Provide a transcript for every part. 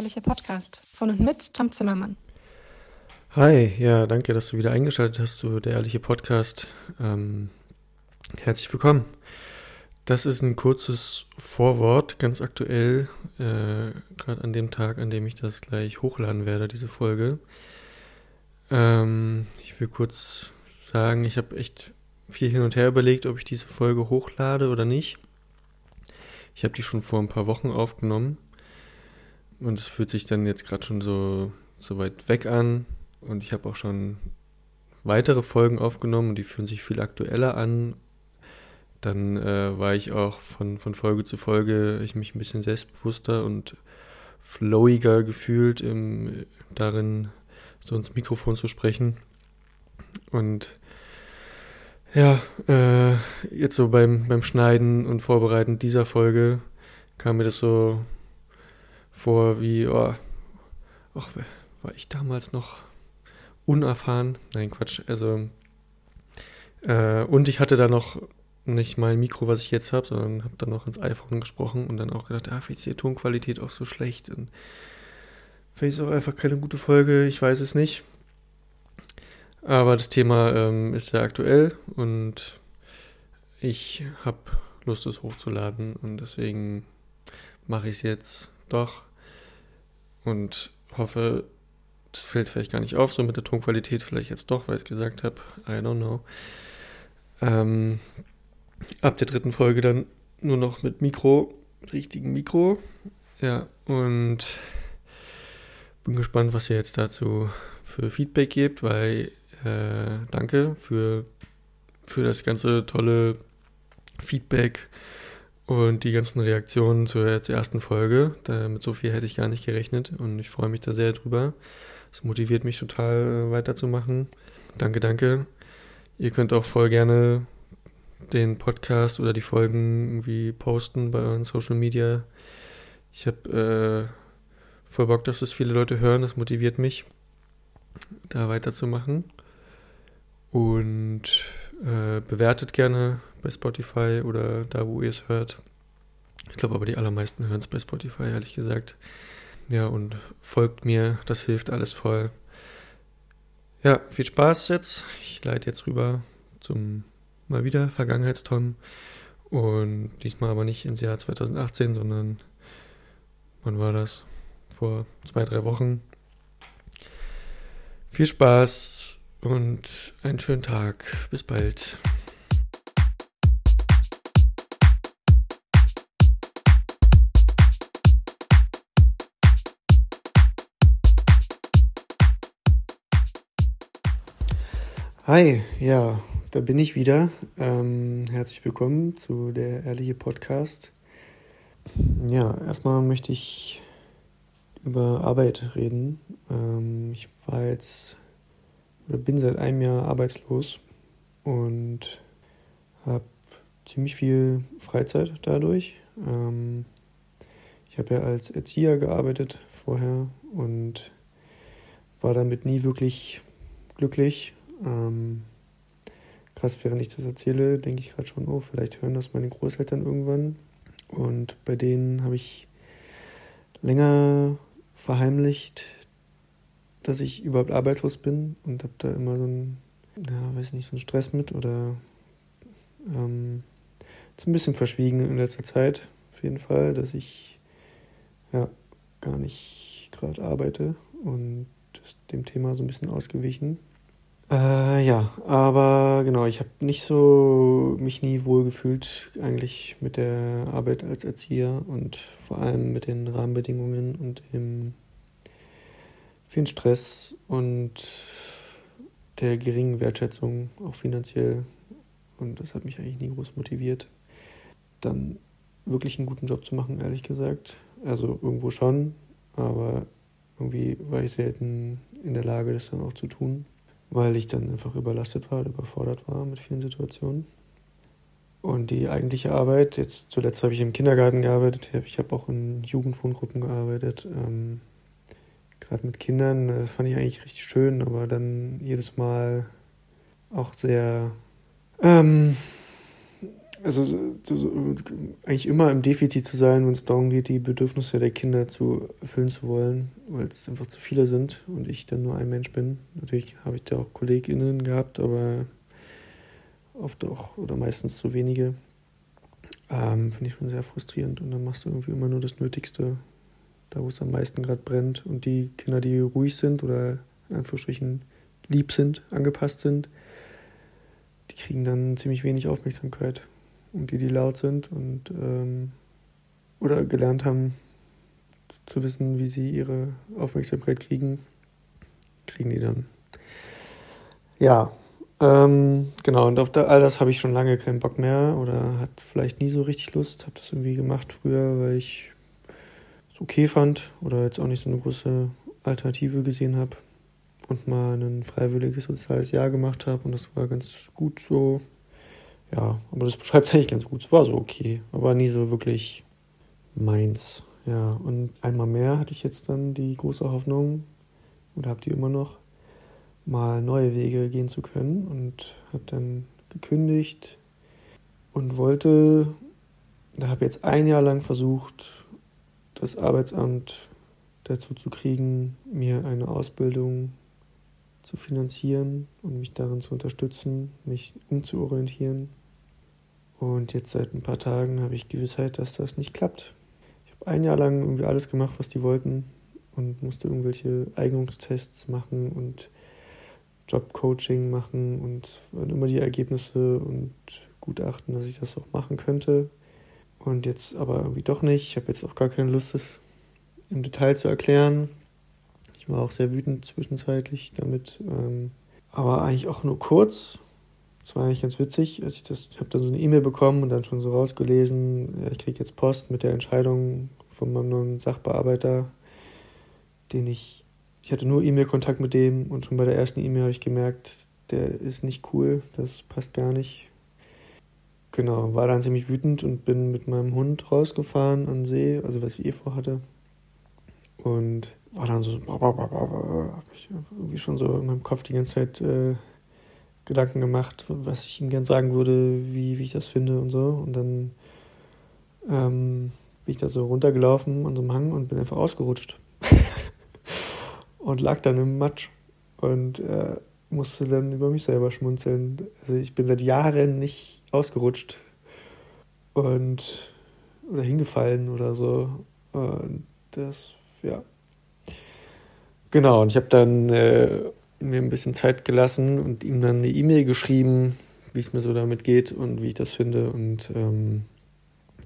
ehrliche Podcast von und mit Tom Zimmermann. Hi, ja, danke, dass du wieder eingeschaltet hast zu der ehrliche Podcast. Ähm, herzlich willkommen. Das ist ein kurzes Vorwort, ganz aktuell, äh, gerade an dem Tag, an dem ich das gleich hochladen werde, diese Folge. Ähm, ich will kurz sagen, ich habe echt viel hin und her überlegt, ob ich diese Folge hochlade oder nicht. Ich habe die schon vor ein paar Wochen aufgenommen und es fühlt sich dann jetzt gerade schon so, so weit weg an und ich habe auch schon weitere Folgen aufgenommen und die fühlen sich viel aktueller an. Dann äh, war ich auch von, von Folge zu Folge ich mich ein bisschen selbstbewusster und flowiger gefühlt, im, darin so ins Mikrofon zu sprechen. Und ja, äh, jetzt so beim, beim Schneiden und Vorbereiten dieser Folge kam mir das so vor wie, oh, ach, war ich damals noch unerfahren? Nein, Quatsch. Also, äh, und ich hatte da noch nicht mein Mikro, was ich jetzt habe, sondern habe dann noch ins iPhone gesprochen und dann auch gedacht, ah, vielleicht ist die Tonqualität auch so schlecht und vielleicht ist auch einfach keine gute Folge, ich weiß es nicht. Aber das Thema ähm, ist sehr aktuell und ich habe Lust, es hochzuladen und deswegen mache ich es jetzt doch und hoffe, das fällt vielleicht gar nicht auf, so mit der Tonqualität, vielleicht jetzt doch, weil ich es gesagt habe. I don't know. Ähm, ab der dritten Folge dann nur noch mit Mikro, mit richtigem Mikro. Ja, und bin gespannt, was ihr jetzt dazu für Feedback gebt, weil äh, danke für, für das ganze tolle Feedback und die ganzen Reaktionen zur, zur ersten Folge. Da, mit so viel hätte ich gar nicht gerechnet und ich freue mich da sehr drüber. Es motiviert mich total äh, weiterzumachen. Danke, danke. Ihr könnt auch voll gerne den Podcast oder die Folgen irgendwie posten bei euren Social Media. Ich habe äh, voll Bock, dass es viele Leute hören. Das motiviert mich, da weiterzumachen. Und äh, bewertet gerne bei Spotify oder da, wo ihr es hört. Ich glaube aber, die allermeisten hören es bei Spotify, ehrlich gesagt. Ja, und folgt mir, das hilft alles voll. Ja, viel Spaß jetzt. Ich leite jetzt rüber zum mal wieder Vergangenheitstom. Und diesmal aber nicht ins Jahr 2018, sondern wann war das? Vor zwei, drei Wochen. Viel Spaß und einen schönen Tag. Bis bald. Hi, ja, da bin ich wieder. Ähm, herzlich willkommen zu der Ehrliche Podcast. Ja, erstmal möchte ich über Arbeit reden. Ähm, ich war jetzt oder bin seit einem Jahr arbeitslos und habe ziemlich viel Freizeit dadurch. Ähm, ich habe ja als Erzieher gearbeitet vorher und war damit nie wirklich glücklich ähm, krass, während ich das erzähle, denke ich gerade schon, oh, vielleicht hören das meine Großeltern irgendwann. Und bei denen habe ich länger verheimlicht, dass ich überhaupt arbeitslos bin und habe da immer so einen, ja, weiß nicht, so einen Stress mit oder ähm, ein bisschen verschwiegen in letzter Zeit, auf jeden Fall, dass ich ja gar nicht gerade arbeite und ist dem Thema so ein bisschen ausgewichen. Äh, ja, aber genau, ich habe nicht so mich nie wohl gefühlt eigentlich mit der Arbeit als Erzieher und vor allem mit den Rahmenbedingungen und dem vielen Stress und der geringen Wertschätzung, auch finanziell. Und das hat mich eigentlich nie groß motiviert, dann wirklich einen guten Job zu machen, ehrlich gesagt. Also irgendwo schon, aber irgendwie war ich selten in der Lage, das dann auch zu tun weil ich dann einfach überlastet war, überfordert war mit vielen Situationen. Und die eigentliche Arbeit, jetzt zuletzt habe ich im Kindergarten gearbeitet, ich habe auch in Jugendwohngruppen gearbeitet, ähm, gerade mit Kindern, das fand ich eigentlich richtig schön, aber dann jedes Mal auch sehr, ähm, also so, so, eigentlich immer im Defizit zu sein, wenn es darum geht, die Bedürfnisse der Kinder zu erfüllen zu wollen, weil es einfach zu viele sind und ich dann nur ein Mensch bin. Natürlich habe ich da auch KollegInnen gehabt, aber oft auch oder meistens zu wenige. Ähm, Finde ich schon sehr frustrierend und dann machst du irgendwie immer nur das Nötigste, da wo es am meisten gerade brennt und die Kinder, die ruhig sind oder in Anführungsstrichen lieb sind, angepasst sind, die kriegen dann ziemlich wenig Aufmerksamkeit. Und die, die laut sind und ähm, oder gelernt haben zu wissen, wie sie ihre Aufmerksamkeit kriegen, kriegen die dann. Ja, ähm, genau, und auf all das habe ich schon lange keinen Bock mehr oder hat vielleicht nie so richtig Lust. Habe das irgendwie gemacht früher, weil ich okay fand oder jetzt auch nicht so eine große Alternative gesehen habe und mal ein freiwilliges soziales Jahr gemacht habe und das war ganz gut so. Ja, aber das beschreibt es eigentlich ganz gut. Es war so okay, aber nie so wirklich meins. Ja, und einmal mehr hatte ich jetzt dann die große Hoffnung, oder habt ihr immer noch, mal neue Wege gehen zu können und habe dann gekündigt und wollte, da habe jetzt ein Jahr lang versucht, das Arbeitsamt dazu zu kriegen, mir eine Ausbildung zu finanzieren und mich darin zu unterstützen, mich umzuorientieren. Und jetzt seit ein paar Tagen habe ich Gewissheit, dass das nicht klappt. Ich habe ein Jahr lang irgendwie alles gemacht, was die wollten und musste irgendwelche Eignungstests machen und Jobcoaching machen und immer die Ergebnisse und Gutachten, dass ich das auch machen könnte. Und jetzt aber irgendwie doch nicht. Ich habe jetzt auch gar keine Lust, das im Detail zu erklären. Ich war auch sehr wütend zwischenzeitlich damit. Ähm, aber eigentlich auch nur kurz. Das war eigentlich ganz witzig. Als ich ich habe dann so eine E-Mail bekommen und dann schon so rausgelesen, ich kriege jetzt Post mit der Entscheidung von meinem neuen Sachbearbeiter, den ich, ich hatte nur E-Mail-Kontakt mit dem und schon bei der ersten E-Mail habe ich gemerkt, der ist nicht cool, das passt gar nicht. Genau, war dann ziemlich wütend und bin mit meinem Hund rausgefahren an den See, also was ich eh vorhatte. Und war dann so, habe ich irgendwie schon so in meinem Kopf die ganze Zeit äh, Gedanken gemacht, was ich ihm gern sagen würde, wie, wie ich das finde und so. Und dann ähm, bin ich da so runtergelaufen an so einem Hang und bin einfach ausgerutscht. und lag dann im Matsch und äh, musste dann über mich selber schmunzeln. Also ich bin seit Jahren nicht ausgerutscht und oder hingefallen oder so. Und das, ja. Genau, und ich habe dann äh, mir ein bisschen Zeit gelassen und ihm dann eine E-Mail geschrieben, wie es mir so damit geht und wie ich das finde. Und ähm,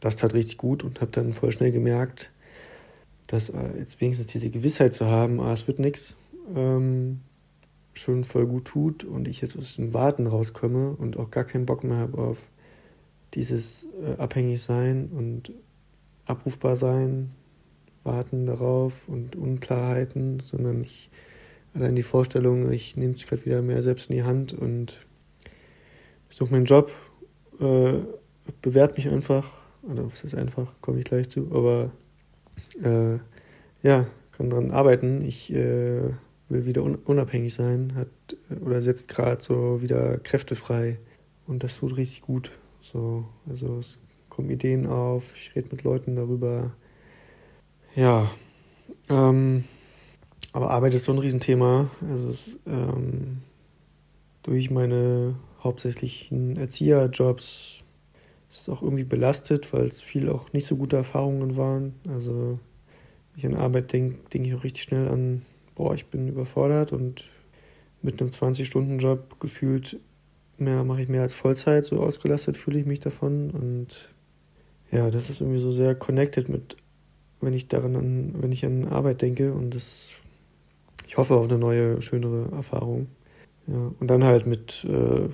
das tat richtig gut und habe dann voll schnell gemerkt, dass äh, jetzt wenigstens diese Gewissheit zu haben, ah, es wird nichts, ähm, schon voll gut tut und ich jetzt aus dem Warten rauskomme und auch gar keinen Bock mehr habe auf dieses äh, abhängig sein und abrufbar sein, warten darauf und Unklarheiten, sondern ich allein die Vorstellung, ich nehme es gerade wieder mehr selbst in die Hand und suche meinen Job, äh, bewerte mich einfach, oder was ist einfach, komme ich gleich zu, aber äh, ja, kann daran arbeiten. Ich äh, will wieder un unabhängig sein, hat oder setzt gerade so wieder Kräfte frei und das tut richtig gut. So, also es kommen Ideen auf, ich rede mit Leuten darüber. Ja, ähm, aber Arbeit ist so ein Riesenthema. Also es, ähm, durch meine hauptsächlichen Erzieherjobs ist es auch irgendwie belastet, weil es viel auch nicht so gute Erfahrungen waren. Also wenn ich an Arbeit denke, denke ich auch richtig schnell an, boah, ich bin überfordert und mit einem 20-Stunden-Job gefühlt mehr mache ich mehr als Vollzeit, so ausgelastet fühle ich mich davon. Und ja, das ist irgendwie so sehr connected mit, wenn ich daran an, wenn ich an Arbeit denke und das ich hoffe auf eine neue, schönere Erfahrung. Ja, und dann halt mit äh,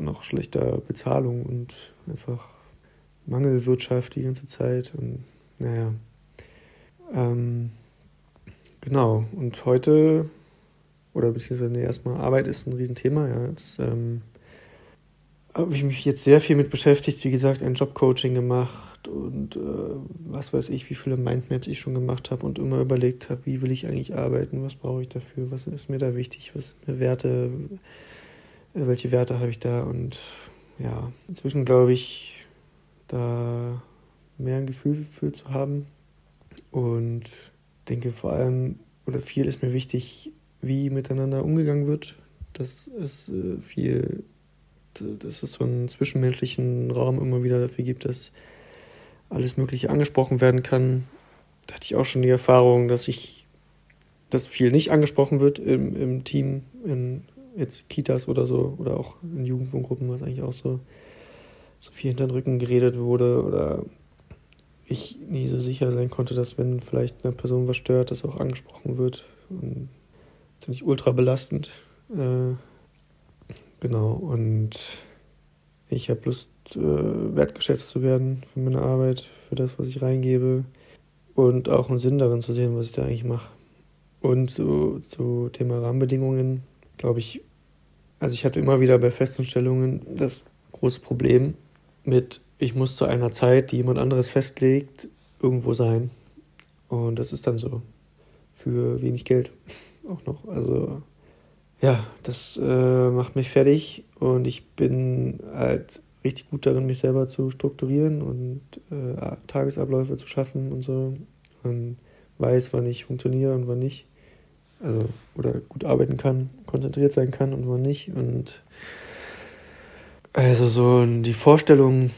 noch schlechter Bezahlung und einfach Mangelwirtschaft die ganze Zeit. Und naja. Ähm, genau. Und heute, oder beziehungsweise nee, erstmal Arbeit ist ein Riesenthema, ja. Das ähm, habe ich mich jetzt sehr viel mit beschäftigt. Wie gesagt, ein Jobcoaching gemacht und äh, was weiß ich, wie viele Mindmaps ich schon gemacht habe und immer überlegt habe, wie will ich eigentlich arbeiten, was brauche ich dafür, was ist mir da wichtig, was sind mir Werte, äh, welche Werte habe ich da und ja, inzwischen glaube ich, da mehr ein Gefühl für zu haben. Und denke vor allem, oder viel ist mir wichtig, wie miteinander umgegangen wird. Dass es äh, viel, dass es so einen zwischenmenschlichen Raum immer wieder dafür gibt, dass alles Mögliche angesprochen werden kann. Da hatte ich auch schon die Erfahrung, dass ich, dass viel nicht angesprochen wird im, im Team, in jetzt Kitas oder so, oder auch in Jugendwohngruppen, was eigentlich auch so, so viel hinter den Rücken geredet wurde oder ich nie so sicher sein konnte, dass wenn vielleicht eine Person was stört, das auch angesprochen wird. Und ziemlich ultra belastend. Äh, genau, und ich habe Lust, äh, wertgeschätzt zu werden für meine Arbeit, für das, was ich reingebe und auch einen Sinn darin zu sehen, was ich da eigentlich mache. Und so zu Thema Rahmenbedingungen, glaube ich, also ich hatte immer wieder bei Festanstellungen das große Problem mit, ich muss zu einer Zeit, die jemand anderes festlegt, irgendwo sein. Und das ist dann so. Für wenig Geld auch noch. Also ja, das äh, macht mich fertig und ich bin halt richtig gut darin, mich selber zu strukturieren und äh, Tagesabläufe zu schaffen und so. Und weiß, wann ich funktioniere und wann nicht. Also, oder gut arbeiten kann, konzentriert sein kann und wann nicht. Und also so die Vorstellung,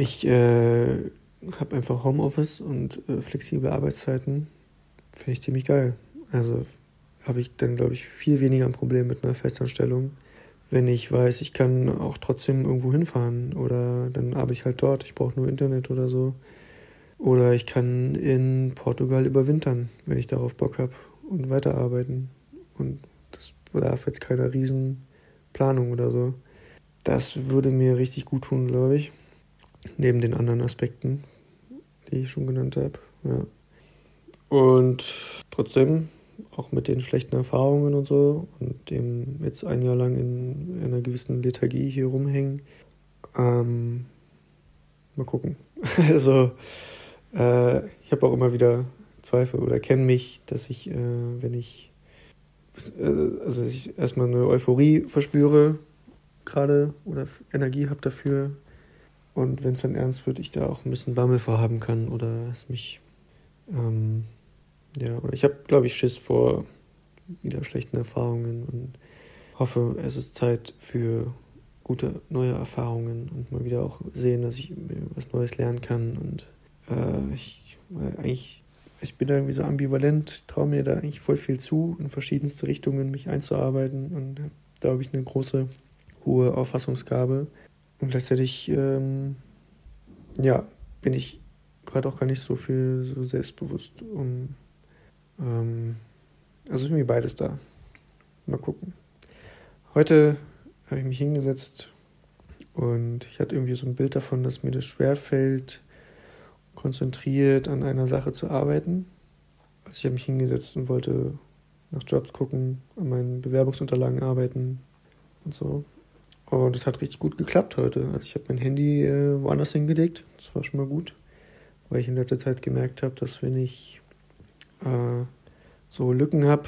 ich äh, habe einfach Homeoffice und äh, flexible Arbeitszeiten, finde ich ziemlich geil. Also habe ich dann, glaube ich, viel weniger ein Problem mit einer Festanstellung, wenn ich weiß, ich kann auch trotzdem irgendwo hinfahren oder dann arbeite ich halt dort, ich brauche nur Internet oder so. Oder ich kann in Portugal überwintern, wenn ich darauf Bock habe und weiterarbeiten. Und das bedarf jetzt keiner Riesenplanung oder so. Das würde mir richtig gut tun, glaube ich. Neben den anderen Aspekten, die ich schon genannt habe. Ja. Und trotzdem, auch mit den schlechten Erfahrungen und so und dem jetzt ein Jahr lang in einer gewissen Lethargie hier rumhängen, ähm, mal gucken. also, äh, ich habe auch immer wieder Zweifel oder kenne mich, dass ich, äh, wenn ich, äh, also ich erstmal eine Euphorie verspüre, gerade oder Energie habe dafür. Und wenn es dann ernst wird, ich da auch ein bisschen Bammel vorhaben kann oder es mich, ähm, ja, oder ich habe, glaube ich, Schiss vor wieder schlechten Erfahrungen und hoffe, es ist Zeit für gute neue Erfahrungen und mal wieder auch sehen, dass ich was Neues lernen kann. Und äh, ich, eigentlich, ich bin da irgendwie so ambivalent, traue mir da eigentlich voll viel zu, in verschiedenste Richtungen mich einzuarbeiten und habe, glaube ich, eine große hohe Auffassungsgabe. Und gleichzeitig, ähm, ja, bin ich gerade auch gar nicht so viel so selbstbewusst. Um, ähm, also irgendwie beides da. Mal gucken. Heute habe ich mich hingesetzt und ich hatte irgendwie so ein Bild davon, dass mir das schwerfällt, konzentriert an einer Sache zu arbeiten. Also ich habe mich hingesetzt und wollte nach Jobs gucken, an meinen Bewerbungsunterlagen arbeiten und so. Und es hat richtig gut geklappt heute. Also ich habe mein Handy äh, woanders hingelegt. Das war schon mal gut. Weil ich in letzter Zeit gemerkt habe, dass wenn ich äh, so Lücken habe,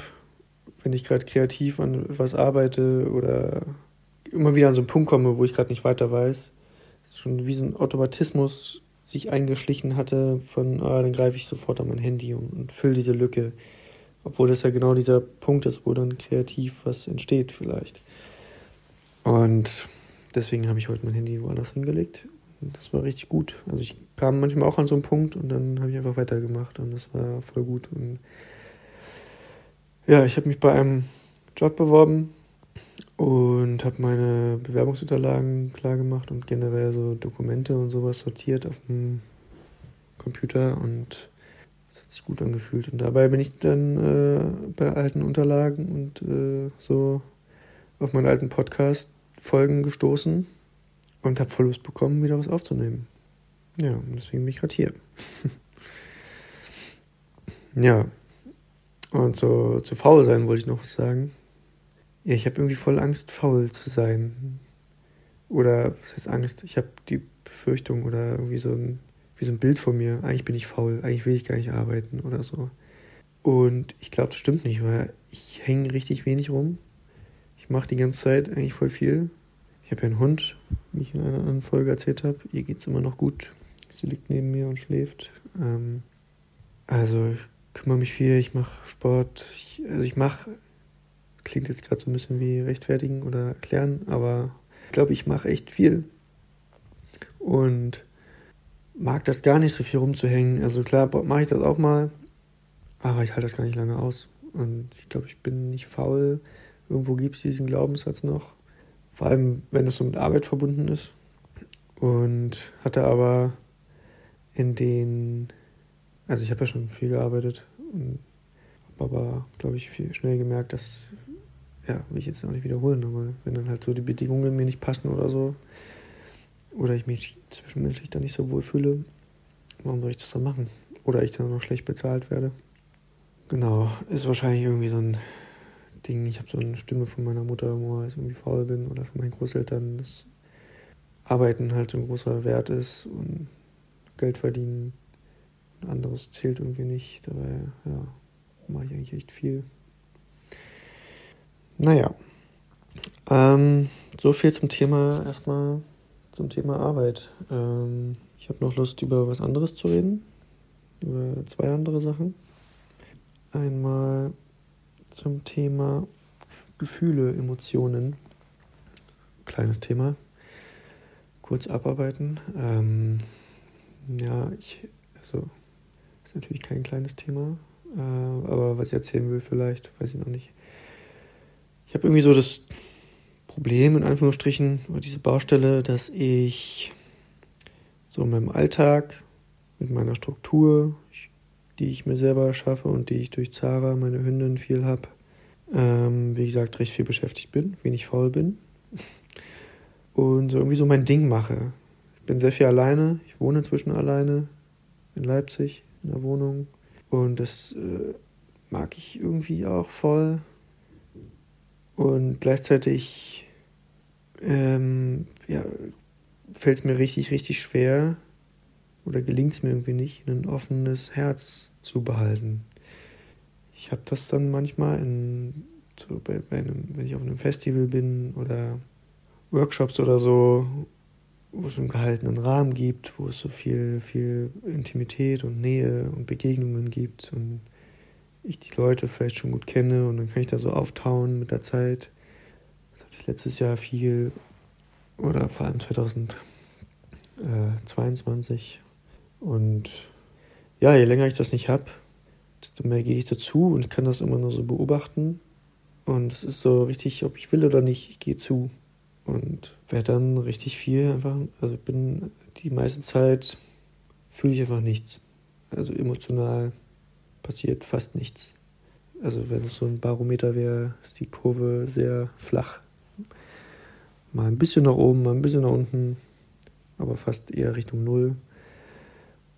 wenn ich gerade kreativ an was arbeite oder immer wieder an so einen Punkt komme, wo ich gerade nicht weiter weiß, ist schon wie so ein Automatismus sich eingeschlichen hatte von, ah, dann greife ich sofort an mein Handy und, und fülle diese Lücke. Obwohl das ja genau dieser Punkt ist, wo dann kreativ was entsteht vielleicht. Und deswegen habe ich heute mein Handy woanders hingelegt. Und das war richtig gut. Also ich kam manchmal auch an so einen Punkt und dann habe ich einfach weitergemacht und das war voll gut. Und ja, ich habe mich bei einem Job beworben und habe meine Bewerbungsunterlagen klar gemacht und generell so Dokumente und sowas sortiert auf dem Computer und das hat sich gut angefühlt. Und dabei bin ich dann äh, bei alten Unterlagen und äh, so auf meinen alten Podcast-Folgen gestoßen und habe voll Lust bekommen, wieder was aufzunehmen. Ja, und deswegen bin ich gerade hier. ja, und so zu faul sein wollte ich noch was sagen. Ja, ich habe irgendwie voll Angst, faul zu sein. Oder was heißt Angst? Ich habe die Befürchtung oder irgendwie so ein, wie so ein Bild von mir. Eigentlich bin ich faul, eigentlich will ich gar nicht arbeiten oder so. Und ich glaube, das stimmt nicht, weil ich hänge richtig wenig rum. Ich mache die ganze Zeit eigentlich voll viel. Ich habe ja einen Hund, wie ich in einer anderen Folge erzählt habe. Ihr geht es immer noch gut. Sie liegt neben mir und schläft. Ähm, also ich kümmere mich viel, ich mache Sport. Ich, also ich mache, klingt jetzt gerade so ein bisschen wie rechtfertigen oder erklären, aber ich glaube, ich mache echt viel. Und mag das gar nicht so viel rumzuhängen. Also klar mache ich das auch mal, aber ich halte das gar nicht lange aus. Und ich glaube, ich bin nicht faul. Irgendwo gibt es diesen Glaubenssatz noch. Vor allem, wenn es so mit Arbeit verbunden ist. Und hatte aber in den, also ich habe ja schon viel gearbeitet und habe aber, glaube ich, viel schnell gemerkt, dass, ja, will ich jetzt auch nicht wiederholen, aber wenn dann halt so die Bedingungen mir nicht passen oder so, oder ich mich zwischenmenschlich dann nicht so wohl fühle, warum soll ich das dann machen? Oder ich dann noch schlecht bezahlt werde. Genau, ist wahrscheinlich irgendwie so ein Ding. Ich habe so eine Stimme von meiner Mutter, wo ich irgendwie faul bin, oder von meinen Großeltern, dass Arbeiten halt so ein großer Wert ist und Geld verdienen. Anderes zählt irgendwie nicht. Dabei, ja, mache ich eigentlich echt viel. Naja. Ähm, so viel zum Thema erstmal zum Thema Arbeit. Ähm, ich habe noch Lust, über was anderes zu reden. Über zwei andere Sachen. Einmal zum Thema Gefühle, Emotionen. Kleines Thema. Kurz abarbeiten. Ähm, ja, ich, also, ist natürlich kein kleines Thema, äh, aber was ich erzählen will, vielleicht, weiß ich noch nicht. Ich habe irgendwie so das Problem, in Anführungsstrichen, oder diese Baustelle, dass ich so in meinem Alltag, mit meiner Struktur, die ich mir selber schaffe und die ich durch Zara, meine Hündin, viel habe, ähm, wie gesagt, recht viel beschäftigt bin, wenig faul bin und so irgendwie so mein Ding mache. Ich bin sehr viel alleine. Ich wohne inzwischen alleine in Leipzig in der Wohnung. Und das äh, mag ich irgendwie auch voll. Und gleichzeitig ähm, ja, fällt es mir richtig, richtig schwer oder gelingt es mir irgendwie nicht, ein offenes Herz zu behalten. Ich habe das dann manchmal in, so bei, bei einem, wenn ich auf einem Festival bin oder Workshops oder so, wo es einen gehaltenen Rahmen gibt, wo es so viel, viel Intimität und Nähe und Begegnungen gibt und ich die Leute vielleicht schon gut kenne und dann kann ich da so auftauen mit der Zeit. Das hatte ich letztes Jahr viel oder vor allem 2022 und ja, je länger ich das nicht habe, desto mehr gehe ich dazu und kann das immer nur so beobachten und es ist so richtig, ob ich will oder nicht, ich gehe zu und werde dann richtig viel einfach, also bin die meiste Zeit fühle ich einfach nichts. Also emotional passiert fast nichts. Also wenn es so ein Barometer wäre, ist die Kurve sehr flach. Mal ein bisschen nach oben, mal ein bisschen nach unten, aber fast eher Richtung Null.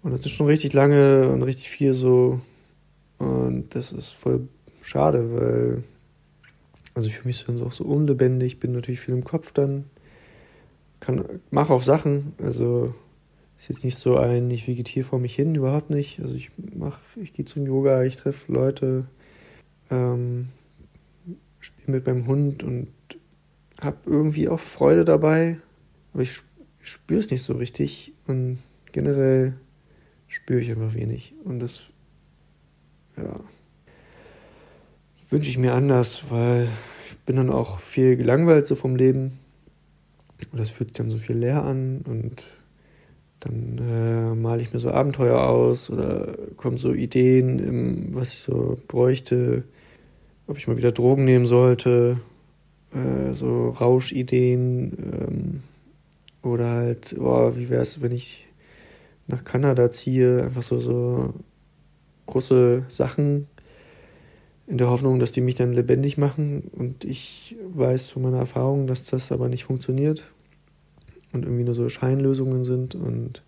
Und das ist schon richtig lange und richtig viel so. Und das ist voll schade, weil also ich fühle mich dann auch so unlebendig, bin natürlich viel im Kopf dann, kann, mache auch Sachen, also ist jetzt nicht so ein, ich vegetiere vor mich hin, überhaupt nicht. Also ich mache, ich gehe zum Yoga, ich treffe Leute, ähm, spiele mit meinem Hund und habe irgendwie auch Freude dabei, aber ich spüre es nicht so richtig. Und generell spüre ich einfach wenig und das, ja, wünsche ich mir anders, weil ich bin dann auch viel gelangweilt so vom Leben. Und das fühlt sich dann so viel leer an und dann äh, male ich mir so Abenteuer aus oder kommen so Ideen, im, was ich so bräuchte, ob ich mal wieder Drogen nehmen sollte, äh, so Rauschideen ähm, oder halt, oh, wie wäre es, wenn ich nach Kanada ziehe, einfach so, so große Sachen in der Hoffnung, dass die mich dann lebendig machen. Und ich weiß von meiner Erfahrung, dass das aber nicht funktioniert und irgendwie nur so Scheinlösungen sind und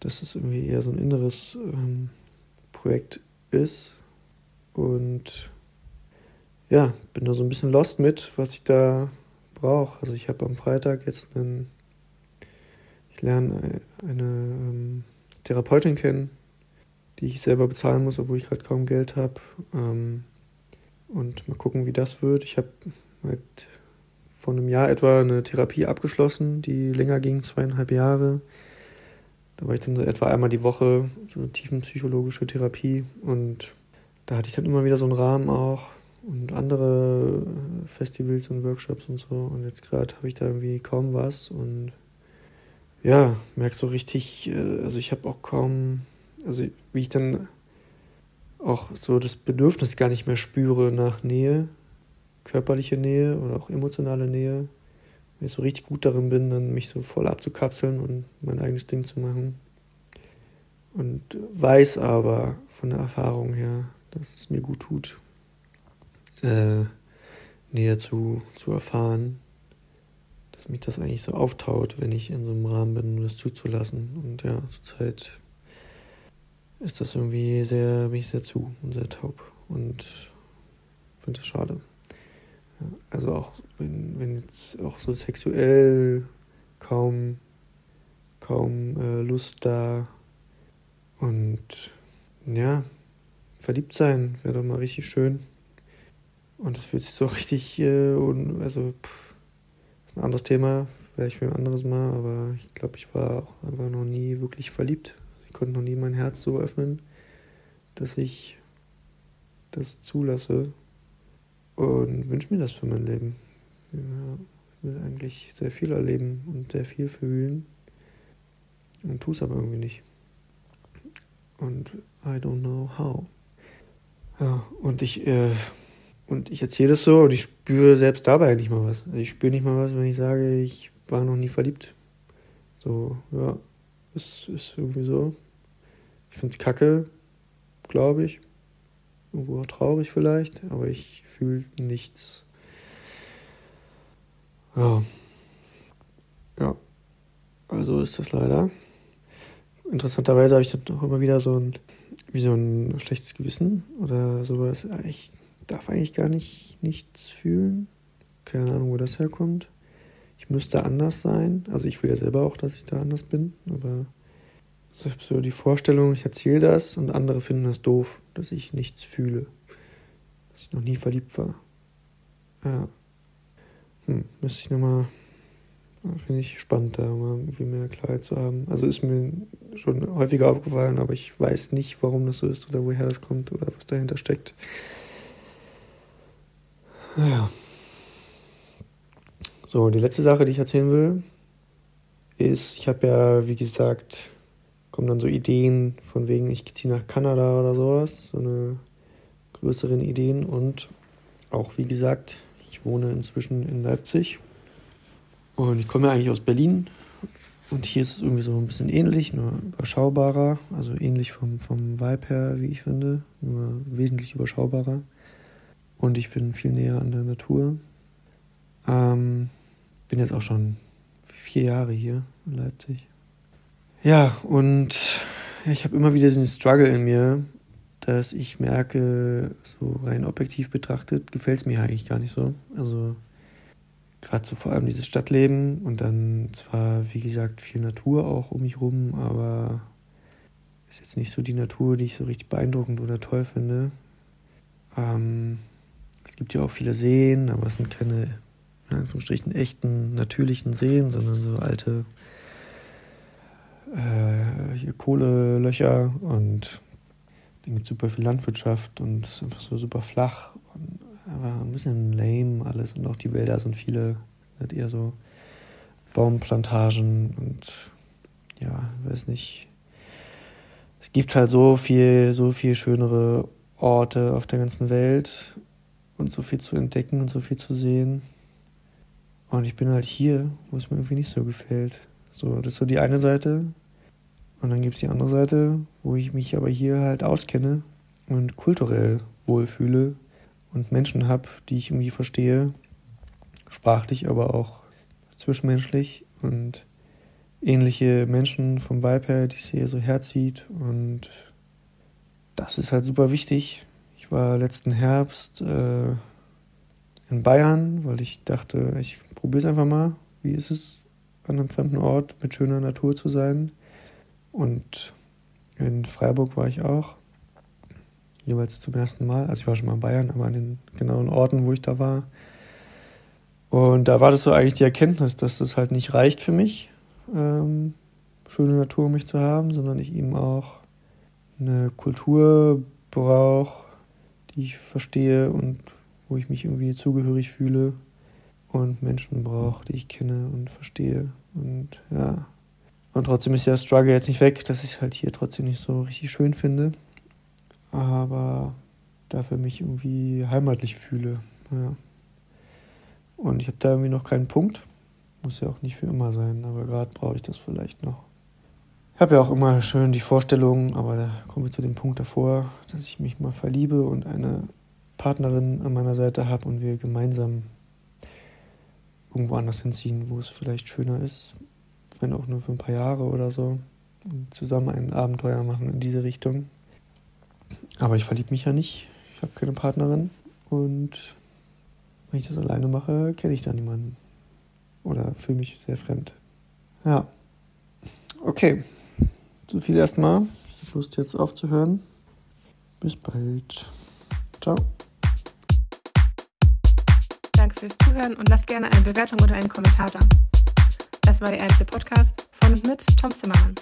dass es irgendwie eher so ein inneres ähm, Projekt ist. Und ja, bin da so ein bisschen lost mit, was ich da brauche. Also ich habe am Freitag jetzt einen, ich lerne eine, eine ähm, Therapeutin kennen, die ich selber bezahlen muss, obwohl ich gerade kaum Geld habe. Ähm, und mal gucken, wie das wird. Ich habe halt vor einem Jahr etwa eine Therapie abgeschlossen, die länger ging, zweieinhalb Jahre. Da war ich dann so etwa einmal die Woche, so eine tiefenpsychologische Therapie. Und da hatte ich dann immer wieder so einen Rahmen auch und andere Festivals und Workshops und so. Und jetzt gerade habe ich da irgendwie kaum was und ja, merke so richtig, äh, also ich habe auch kaum, also wie ich dann auch so das Bedürfnis gar nicht mehr spüre nach Nähe, körperliche Nähe oder auch emotionale Nähe. Wenn ich so richtig gut darin bin, dann mich so voll abzukapseln und mein eigenes Ding zu machen. Und weiß aber von der Erfahrung her, dass es mir gut tut, äh, Nähe zu, zu erfahren dass mich das eigentlich so auftaut, wenn ich in so einem Rahmen bin, das zuzulassen. Und ja, zurzeit ist das irgendwie sehr, bin ich sehr zu und sehr taub und finde das schade. Also auch wenn, wenn jetzt auch so sexuell kaum, kaum äh, Lust da und ja, verliebt sein wäre doch mal richtig schön. Und das fühlt sich so richtig, äh, un, also pff, ein anderes Thema, vielleicht für ein anderes Mal, aber ich glaube, ich war auch einfach noch nie wirklich verliebt. Ich konnte noch nie mein Herz so öffnen, dass ich das zulasse und wünsche mir das für mein Leben. Ja, ich will eigentlich sehr viel erleben und sehr viel fühlen und tue es aber irgendwie nicht. Und I don't know how. Ja, und ich äh, und ich erzähle das so und ich spüre selbst dabei nicht mal was. Also ich spüre nicht mal was, wenn ich sage, ich war noch nie verliebt. So, ja, es ist irgendwie so. Ich finde es kacke, glaube ich. Irgendwo auch traurig vielleicht, aber ich fühle nichts. Ja. Ja. Also ist das leider. Interessanterweise habe ich dann auch immer wieder so ein, wie so ein schlechtes Gewissen oder sowas. Ich darf eigentlich gar nicht nichts fühlen. Keine Ahnung, wo das herkommt. Ich müsste anders sein. Also ich will ja selber auch, dass ich da anders bin, aber ich habe so die Vorstellung, ich erzähle das und andere finden das doof, dass ich nichts fühle. Dass ich noch nie verliebt war. Ja. Hm, müsste ich nochmal, finde ich spannend, da mal irgendwie mehr Klarheit zu haben. Also ist mir schon häufiger aufgefallen, aber ich weiß nicht, warum das so ist oder woher das kommt oder was dahinter steckt. Naja. So, die letzte Sache, die ich erzählen will, ist, ich habe ja, wie gesagt, kommen dann so Ideen von wegen, ich ziehe nach Kanada oder sowas, so eine größeren Ideen. Und auch, wie gesagt, ich wohne inzwischen in Leipzig. Und ich komme ja eigentlich aus Berlin. Und hier ist es irgendwie so ein bisschen ähnlich, nur überschaubarer, also ähnlich vom, vom Vibe her, wie ich finde, nur wesentlich überschaubarer und ich bin viel näher an der Natur. Ähm, bin jetzt auch schon vier Jahre hier in Leipzig. Ja, und ich habe immer wieder diesen Struggle in mir, dass ich merke, so rein objektiv betrachtet, gefällt es mir eigentlich gar nicht so. Also gerade so vor allem dieses Stadtleben und dann zwar, wie gesagt, viel Natur auch um mich rum, aber ist jetzt nicht so die Natur, die ich so richtig beeindruckend oder toll finde. Ähm, es gibt ja auch viele Seen, aber es sind keine, in Anführungsstrichen, echten, natürlichen Seen, sondern so alte äh, Kohlelöcher und dann gibt es super viel Landwirtschaft und es ist einfach so super flach und aber ein bisschen lame alles und auch die Wälder sind viele, sind eher so Baumplantagen und ja, weiß nicht. Es gibt halt so viel, so viel schönere Orte auf der ganzen Welt und so viel zu entdecken und so viel zu sehen. Und ich bin halt hier, wo es mir irgendwie nicht so gefällt. So, das ist so die eine Seite. Und dann gibt es die andere Seite, wo ich mich aber hier halt auskenne und kulturell wohlfühle und Menschen habe, die ich irgendwie verstehe. Sprachlich, aber auch zwischenmenschlich und ähnliche Menschen vom Vibe her, die es hier so herzieht. Und das ist halt super wichtig, ich war letzten Herbst äh, in Bayern, weil ich dachte, ich probiere es einfach mal. Wie ist es, an einem fremden Ort mit schöner Natur zu sein? Und in Freiburg war ich auch. Jeweils zum ersten Mal. Also ich war schon mal in Bayern, aber an den genauen Orten, wo ich da war, Und da war das so eigentlich die Erkenntnis, dass das halt nicht reicht für mich, ähm, schöne Natur um mich zu haben, sondern ich eben auch eine Kultur brauche, die ich verstehe und wo ich mich irgendwie zugehörig fühle und Menschen brauche, die ich kenne und verstehe. Und ja. Und trotzdem ist der Struggle jetzt nicht weg, dass ich es halt hier trotzdem nicht so richtig schön finde. Aber dafür mich irgendwie heimatlich fühle. Ja. Und ich habe da irgendwie noch keinen Punkt. Muss ja auch nicht für immer sein, aber gerade brauche ich das vielleicht noch. Ich habe ja auch immer schön die Vorstellung, aber da kommen wir zu dem Punkt davor, dass ich mich mal verliebe und eine Partnerin an meiner Seite habe und wir gemeinsam irgendwo anders hinziehen, wo es vielleicht schöner ist, wenn auch nur für ein paar Jahre oder so, und zusammen ein Abenteuer machen in diese Richtung. Aber ich verliebe mich ja nicht. Ich habe keine Partnerin und wenn ich das alleine mache, kenne ich da niemanden oder fühle mich sehr fremd. Ja. Okay. So viel erstmal. Ich habe Lust jetzt aufzuhören. Bis bald. Ciao. Danke fürs Zuhören und lasst gerne eine Bewertung oder einen Kommentar da. Das war der ehrliche Podcast von und mit Tom Zimmermann.